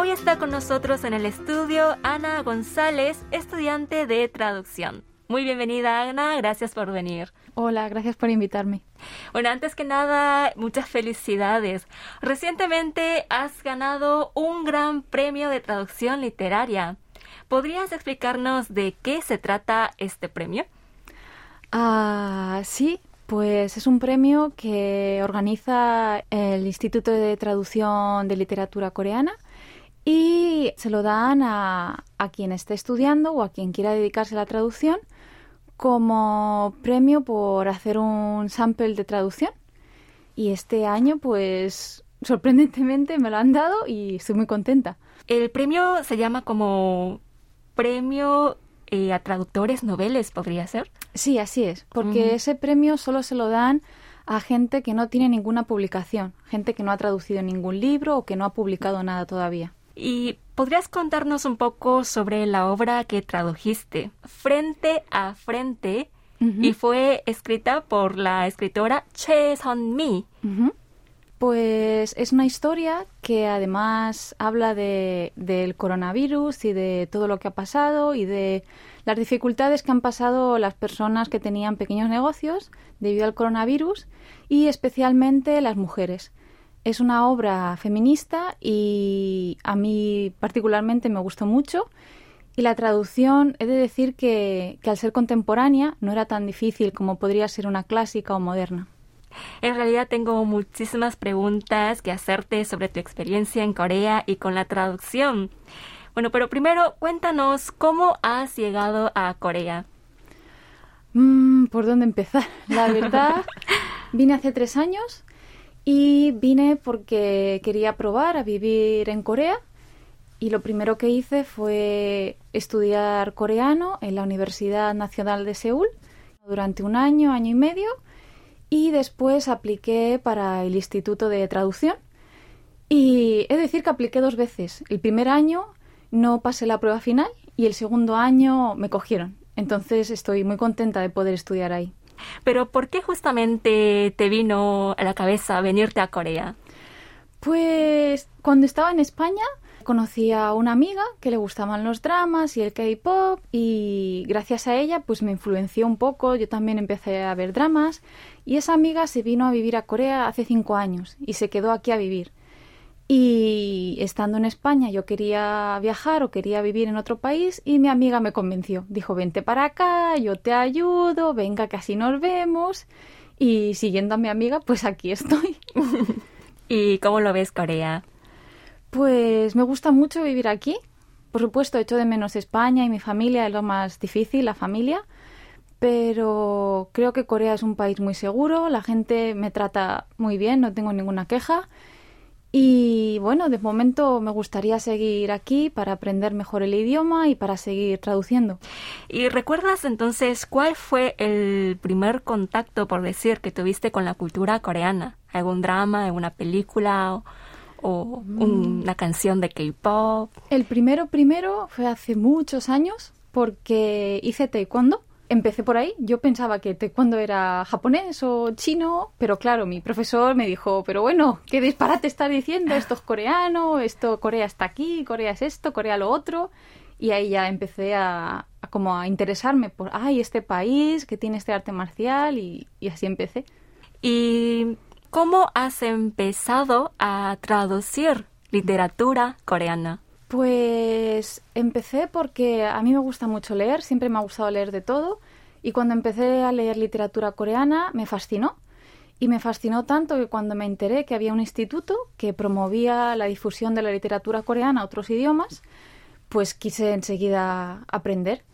Hoy está con nosotros en el estudio Ana González, estudiante de traducción. Muy bienvenida Ana, gracias por venir. Hola, gracias por invitarme. Bueno, antes que nada, muchas felicidades. Recientemente has ganado un gran premio de traducción literaria. ¿Podrías explicarnos de qué se trata este premio? Ah, sí, pues es un premio que organiza el Instituto de Traducción de Literatura Coreana y se lo dan a, a quien esté estudiando o a quien quiera dedicarse a la traducción como premio por hacer un sample de traducción. Y este año, pues, sorprendentemente me lo han dado y estoy muy contenta. El premio se llama como premio eh, a traductores noveles, ¿podría ser? Sí, así es, porque ese premio solo se lo dan a gente que no tiene ninguna publicación, gente que no ha traducido ningún libro o que no ha publicado nada todavía. ¿Y podrías contarnos un poco sobre la obra que tradujiste, Frente a Frente, y fue escrita por la escritora Che Son-mi? Pues es una historia que además habla de, del coronavirus y de todo lo que ha pasado y de las dificultades que han pasado las personas que tenían pequeños negocios debido al coronavirus y especialmente las mujeres. Es una obra feminista y a mí particularmente me gustó mucho. Y la traducción, he de decir que, que al ser contemporánea no era tan difícil como podría ser una clásica o moderna. En realidad tengo muchísimas preguntas que hacerte sobre tu experiencia en Corea y con la traducción. Bueno, pero primero cuéntanos cómo has llegado a Corea. Mm, ¿Por dónde empezar? La verdad, vine hace tres años y vine porque quería probar a vivir en Corea y lo primero que hice fue estudiar coreano en la Universidad Nacional de Seúl durante un año, año y medio y después apliqué para el Instituto de Traducción y he de decir que apliqué dos veces. El primer año no pasé la prueba final y el segundo año me cogieron. Entonces estoy muy contenta de poder estudiar ahí. Pero ¿por qué justamente te vino a la cabeza venirte a Corea? Pues cuando estaba en España conocí a una amiga que le gustaban los dramas y el K-pop y gracias a ella pues me influenció un poco, yo también empecé a ver dramas y esa amiga se vino a vivir a Corea hace cinco años y se quedó aquí a vivir. Y estando en España yo quería viajar o quería vivir en otro país y mi amiga me convenció. Dijo, vente para acá, yo te ayudo, venga que así nos vemos. Y siguiendo a mi amiga, pues aquí estoy. ¿Y cómo lo ves Corea? Pues me gusta mucho vivir aquí. Por supuesto, echo de menos España y mi familia, es lo más difícil, la familia. Pero creo que Corea es un país muy seguro, la gente me trata muy bien, no tengo ninguna queja y bueno, de momento me gustaría seguir aquí para aprender mejor el idioma y para seguir traduciendo. ¿Y recuerdas entonces cuál fue el primer contacto, por decir, que tuviste con la cultura coreana? ¿Algún drama, alguna película o, mm. una canción de K-pop? El primero, primero fue hace muchos años porque hice taekwondo empecé por ahí. Yo pensaba que taekwondo era japonés o chino, pero claro, mi profesor me dijo, pero bueno, qué disparate está diciendo, esto es coreano, esto Corea está aquí, Corea es esto, Corea lo otro. Y ahí ya empecé a, como a interesarme por, ay, este país que tiene este arte marcial y, y así empecé. ¿Y cómo has empezado a traducir literatura coreana? Pues empecé porque a mí me gusta mucho leer, siempre me ha gustado leer de todo y cuando empecé a leer literatura coreana me fascinó. Y me fascinó tanto que cuando me enteré que había un instituto que promovía la difusión de la literatura coreana a otros idiomas, pues quise enseguida aprender.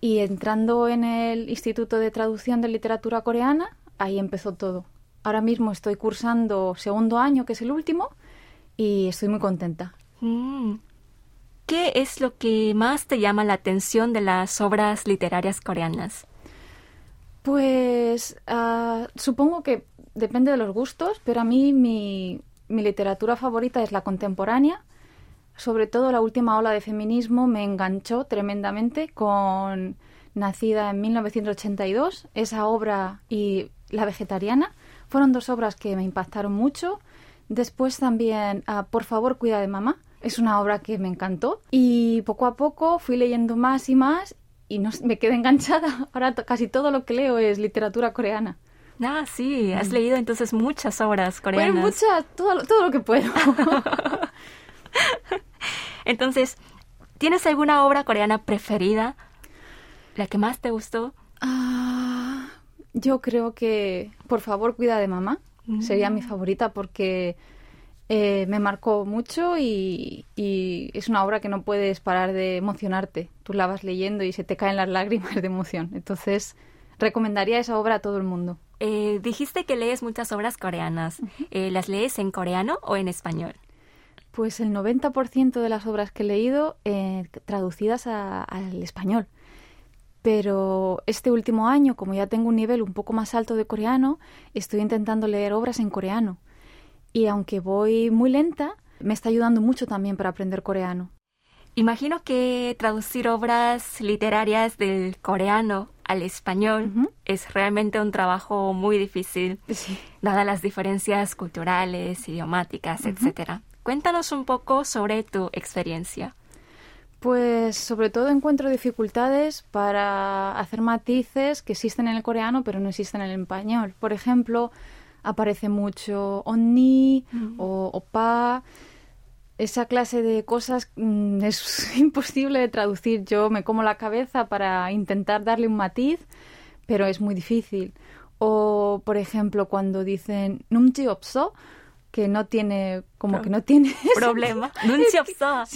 Y entrando en el Instituto de Traducción de Literatura Coreana, ahí empezó todo. Ahora mismo estoy cursando segundo año, que es el último, y estoy muy contenta. Mm. ¿Qué es lo que más te llama la atención de las obras literarias coreanas? Pues ah, supongo que depende de los gustos, pero a mí mi, mi literatura favorita es la contemporánea. Sobre todo la última ola de feminismo me enganchó tremendamente con Nacida en 1982, esa obra y La vegetariana. Fueron dos obras que me impactaron mucho. Después también ah, Por favor, cuida de mamá, es una obra que me encantó y poco a poco fui leyendo más y más y no, me quedé enganchada. Ahora casi todo lo que leo es literatura coreana. Ah, sí, has mm. leído entonces muchas obras coreanas. Bueno, muchas, todo, todo lo que puedo. entonces, ¿tienes alguna obra coreana preferida? ¿La que más te gustó? Ah, yo creo que Por favor, cuida de mamá. Sería mi mm. favorita porque eh, me marcó mucho y, es una obra que no puedes parar de emocionarte. Tú la vas leyendo y se te caen las lágrimas de emoción. Entonces, recomendaría esa obra a todo el mundo. Eh, dijiste que lees muchas obras coreanas. Eh, ¿Las lees en coreano o en español? Pues el 90% de las obras que he leído traducidas al español. Pero este último año, como ya tengo un nivel un poco más alto de coreano, estoy intentando leer obras en coreano y aunque voy muy lenta, me está ayudando mucho también para aprender coreano. Imagino que traducir obras literarias del coreano al español es realmente un trabajo muy difícil, dadas las diferencias culturales, idiomáticas, etc. Cuéntanos un poco sobre tu experiencia. Pues sobre todo encuentro dificultades para hacer matices que existen en el coreano pero no existen en el español. Por ejemplo, aparece mucho onni mm. o opa. Esa clase de cosas mm, es imposible de traducir. Yo me como la cabeza para intentar darle un matiz, pero es muy difícil. O, por ejemplo, cuando dicen numji opso, que no tiene, como que no tiene problema.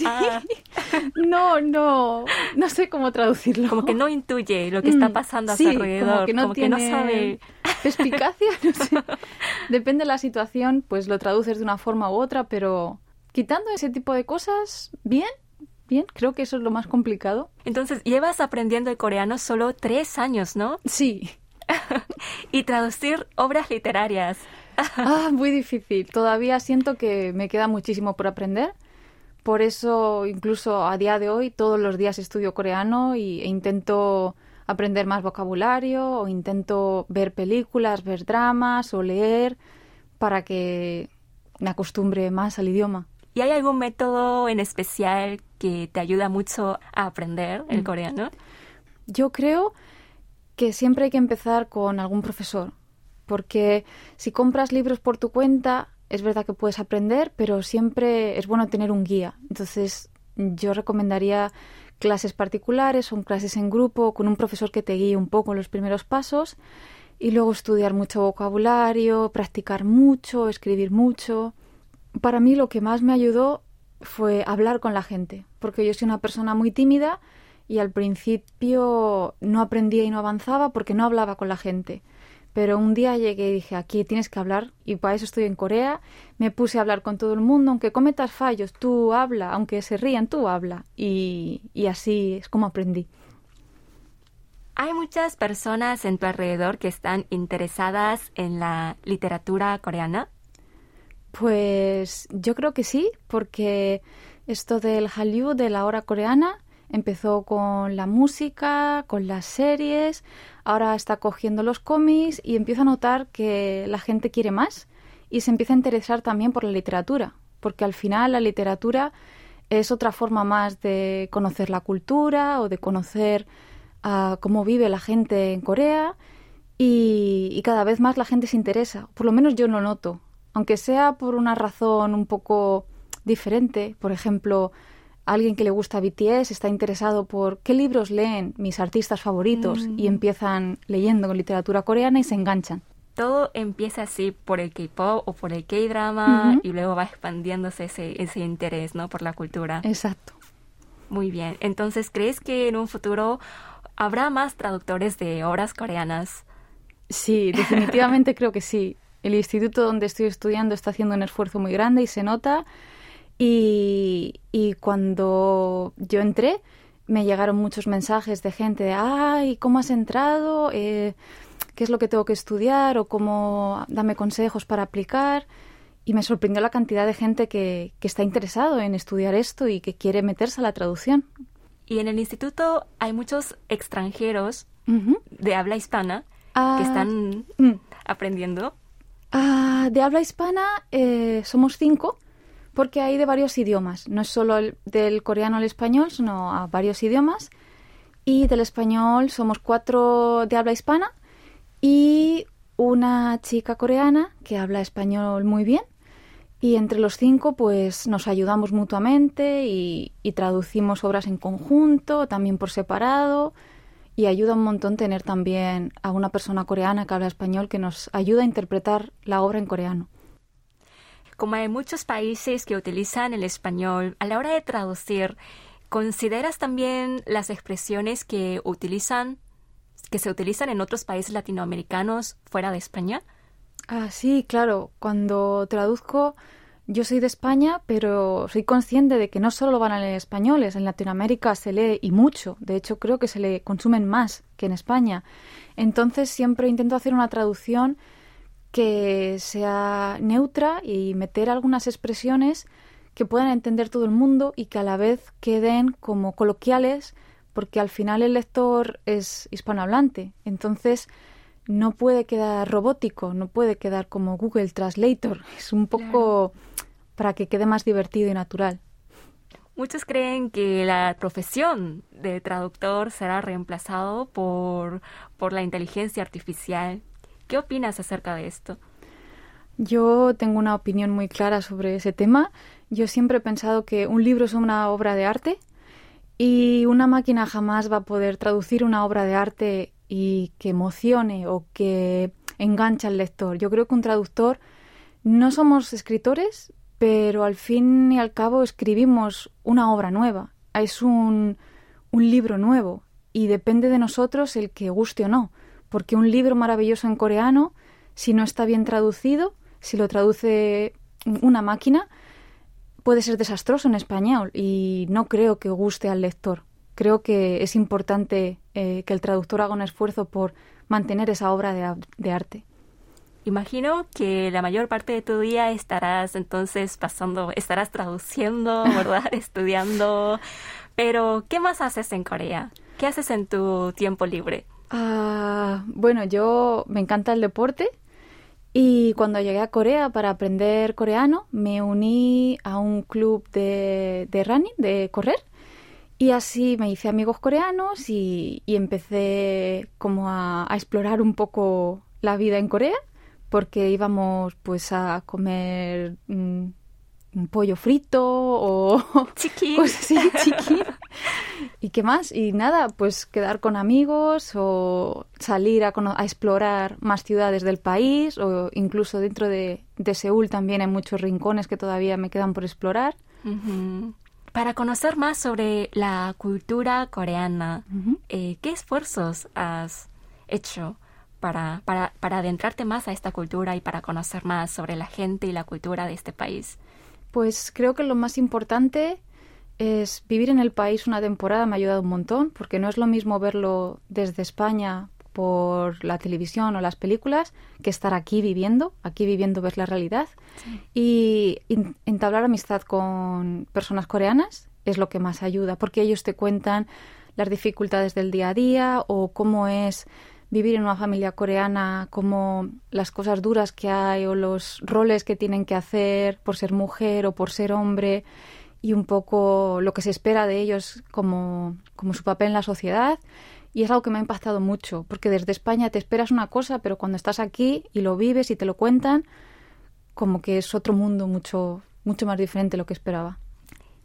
Ah. No, no, no sé cómo traducirlo. Como que no intuye lo que está mm, pasando a su alrededor, como que no, tiene que no sabe perspicacia, no sé. Depende de la situación, pues lo traduces de una forma u otra, pero quitando ese tipo de cosas, bien, bien, creo que eso es lo más complicado. Entonces, llevas aprendiendo el coreano solo tres años, ¿no? Sí. y traducir obras literarias. ah, muy difícil. Todavía siento que me queda muchísimo por aprender. Por eso, incluso a día de hoy, todos los días estudio coreano y, e intento aprender más vocabulario o intento ver películas, ver dramas o leer para que me acostumbre más al idioma. ¿Y hay algún método en especial que te ayuda mucho a aprender el mm. coreano? Yo creo que siempre hay que empezar con algún profesor porque si compras libros por tu cuenta, es verdad que puedes aprender, pero siempre es bueno tener un guía. Entonces, yo recomendaría clases particulares o clases en grupo con un profesor que te guíe un poco en los primeros pasos y luego estudiar mucho vocabulario, practicar mucho, escribir mucho. Para mí lo que más me ayudó fue hablar con la gente, porque yo soy una persona muy tímida y al principio no aprendía y no avanzaba porque no hablaba con la gente. Pero un día llegué y dije, aquí tienes que hablar, y para eso estoy en Corea. Me puse a hablar con todo el mundo, aunque cometas fallos, tú habla, aunque se rían, tú habla. Y, y así es como aprendí. ¿Hay muchas personas en tu alrededor que están interesadas en la literatura coreana? Pues yo creo que sí, porque esto del Hallyu, de la hora coreana, Empezó con la música, con las series, ahora está cogiendo los cómics y empiezo a notar que la gente quiere más y se empieza a interesar también por la literatura, porque al final la literatura es otra forma más de conocer la cultura o de conocer ah, cómo vive la gente en Corea y, y, cada vez más la gente se interesa, por lo menos yo lo noto, aunque sea por una razón un poco diferente, por ejemplo, alguien que le gusta BTS está interesado por qué libros leen mis artistas favoritos y mm. empiezan leyendo con literatura coreana y se enganchan. Todo empieza así por el K-pop o por el K-drama y luego va expandiéndose ese, ese interés ¿no? por la cultura. Exacto. Muy bien. Entonces, ¿crees que en un futuro habrá más traductores de obras coreanas? Sí, definitivamente creo que sí. El instituto donde estoy estudiando está haciendo un esfuerzo muy grande y se nota y, cuando yo entré, me llegaron muchos mensajes de gente de, ay, ¿cómo has entrado? Eh, ¿Qué es lo que tengo que estudiar? O cómo, dame consejos para aplicar. Y me sorprendió la cantidad de gente que, que está interesado en estudiar esto y que quiere meterse a la traducción. Y en el instituto hay muchos extranjeros de habla hispana que ah, están mm. aprendiendo. Ah, de habla hispana eh, somos cinco porque hay de varios idiomas. No es solo del coreano al español, sino a varios idiomas. Y del español somos cuatro de habla hispana y una chica coreana que habla español muy bien. Y entre los cinco, pues nos ayudamos mutuamente y, y traducimos obras en conjunto, también por separado. Y ayuda un montón tener también a una persona coreana que habla español que nos ayuda a interpretar la obra en coreano. Como hay muchos países que utilizan el español a la hora de traducir, ¿consideras también las expresiones que utilizan, que se utilizan en otros países latinoamericanos fuera de España? Ah, sí, claro. Cuando traduzco, yo soy de España, pero soy consciente de que no solo lo van a leer españoles. En Latinoamérica se lee y mucho. De hecho, creo que se le consumen más que en España. Entonces, siempre intento hacer una traducción que sea neutra y meter algunas expresiones que puedan entender todo el mundo y que a la vez queden como coloquiales, porque al final el lector es hispanohablante. Entonces, no puede quedar robótico, no puede quedar como Google Translator. Es un poco para que quede más divertido y natural. Muchos creen que la profesión de traductor será reemplazado por, por la inteligencia artificial. ¿Qué opinas acerca de esto? Yo tengo una opinión muy clara sobre ese tema. Yo siempre he pensado que un libro es una obra de arte y una máquina jamás va a poder traducir una obra de arte y que emocione o que enganche al lector. Yo creo que un traductor no somos escritores, pero al fin y al cabo escribimos una obra nueva. Es un, un libro nuevo y depende de nosotros el que guste o no, porque un libro maravilloso en coreano, si no está bien traducido, si lo traduce una máquina, puede ser desastroso en español y no creo que guste al lector creo que es importante eh, que el traductor haga un esfuerzo por mantener esa obra de, arte. Imagino que la mayor parte de tu día estarás entonces pasando, estarás traduciendo, ¿verdad? Estudiando. Pero, ¿qué más haces en Corea? ¿Qué haces en tu tiempo libre? Ah, bueno, yo me encanta el deporte y cuando llegué a Corea para aprender coreano me uní a un club de, de running, de correr y así me hice amigos coreanos y, empecé como a, explorar un poco la vida en Corea, porque íbamos pues a comer mm, un pollo frito o chiqui. cosas así, chiqui. ¿Y qué más? Y nada, pues quedar con amigos o salir a, a, explorar más ciudades del país o incluso dentro de, de, Seúl también hay muchos rincones que todavía me quedan por explorar. Para conocer más sobre la cultura coreana, eh, ¿qué esfuerzos has hecho para, para, para adentrarte más a esta cultura y para conocer más sobre la gente y la cultura de este país? Pues creo que lo más importante es vivir en el país una temporada me ha ayudado un montón, porque no es lo mismo verlo desde España por la televisión o las películas que estar aquí viviendo, aquí viviendo ves la realidad. Y entablar amistad con personas coreanas es lo que más ayuda porque ellos te cuentan las dificultades del día a día o cómo es vivir en una familia coreana, como las cosas duras que hay o los roles que tienen que hacer por ser mujer o por ser hombre y un poco lo que se espera de ellos como, como su papel en la sociedad y es algo que me ha impactado mucho, porque desde España te esperas una cosa, pero cuando estás aquí y lo vives y te lo cuentan, como que es otro mundo mucho, mucho más diferente de lo que esperaba.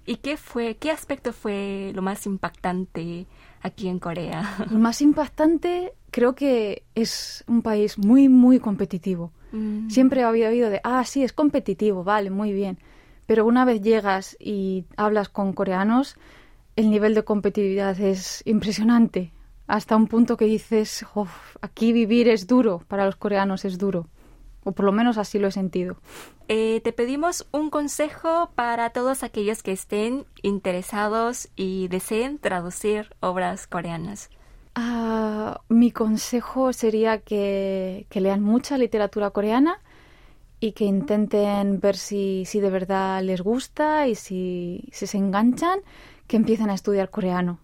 ¿Y qué fue, qué aspecto fue lo más impactante aquí en Corea? Lo más impactante creo que es un país muy, muy competitivo. Mm. Siempre había oído de, ah, sí, es competitivo, vale, muy bien. Pero una vez llegas y hablas con coreanos, el nivel de competitividad es impresionante hasta un punto que dices, aquí vivir es duro, para los coreanos es duro, o por lo menos así lo he sentido. Eh, te pedimos un consejo para todos aquellos que estén interesados y deseen traducir obras coreanas. Ah, mi consejo sería que, lean mucha literatura coreana y que intenten ver si, si de verdad les gusta y si, si se enganchan, que empiecen a estudiar coreano,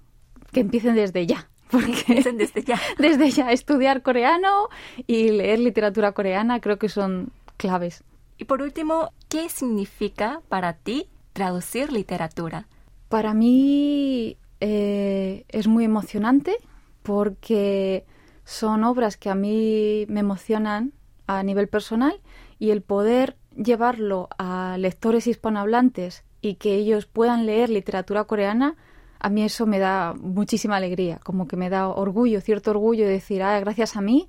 que empiecen desde ya porque desde ya. desde ya estudiar coreano y leer literatura coreana creo que son claves. Y por último, ¿qué significa para ti traducir literatura? Para mí eh, es muy emocionante porque son obras que a mí me emocionan a nivel personal y el poder llevarlo a lectores hispanohablantes y que ellos puedan leer literatura coreana, a mí eso me da muchísima alegría, como que me da orgullo, cierto orgullo de decir, ah, gracias a mí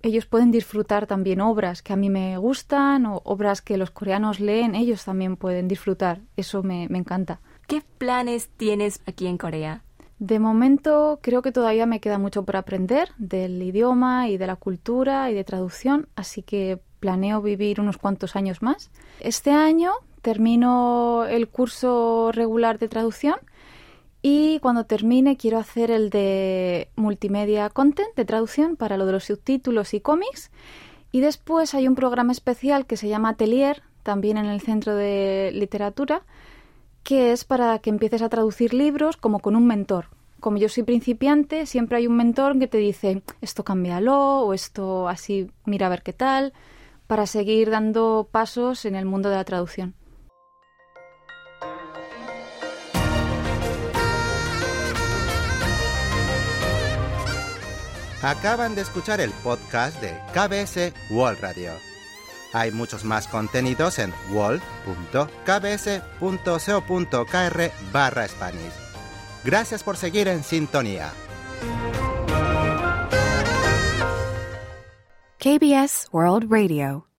ellos pueden disfrutar también obras que a mí me gustan o obras que los coreanos leen, ellos también pueden disfrutar. Eso me, me encanta. ¿Qué planes tienes aquí en Corea? De momento creo que todavía me queda mucho por aprender del idioma y de la cultura y de traducción, así que planeo vivir unos cuantos años más. Este año termino el curso regular de traducción y cuando termine quiero hacer el de multimedia content, de traducción, para lo de los subtítulos y cómics. Y después hay un programa especial que se llama Atelier, también en el Centro de Literatura, que es para que empieces a traducir libros como con un mentor. Como yo soy principiante, siempre hay un mentor que te dice esto cámbialo o esto así, mira a ver qué tal, para seguir dando pasos en el mundo de la traducción. Acaban de escuchar el podcast de KBS World Radio. Hay muchos más contenidos en world.kbs.co.kr barra. Gracias por seguir en sintonía. KBS World Radio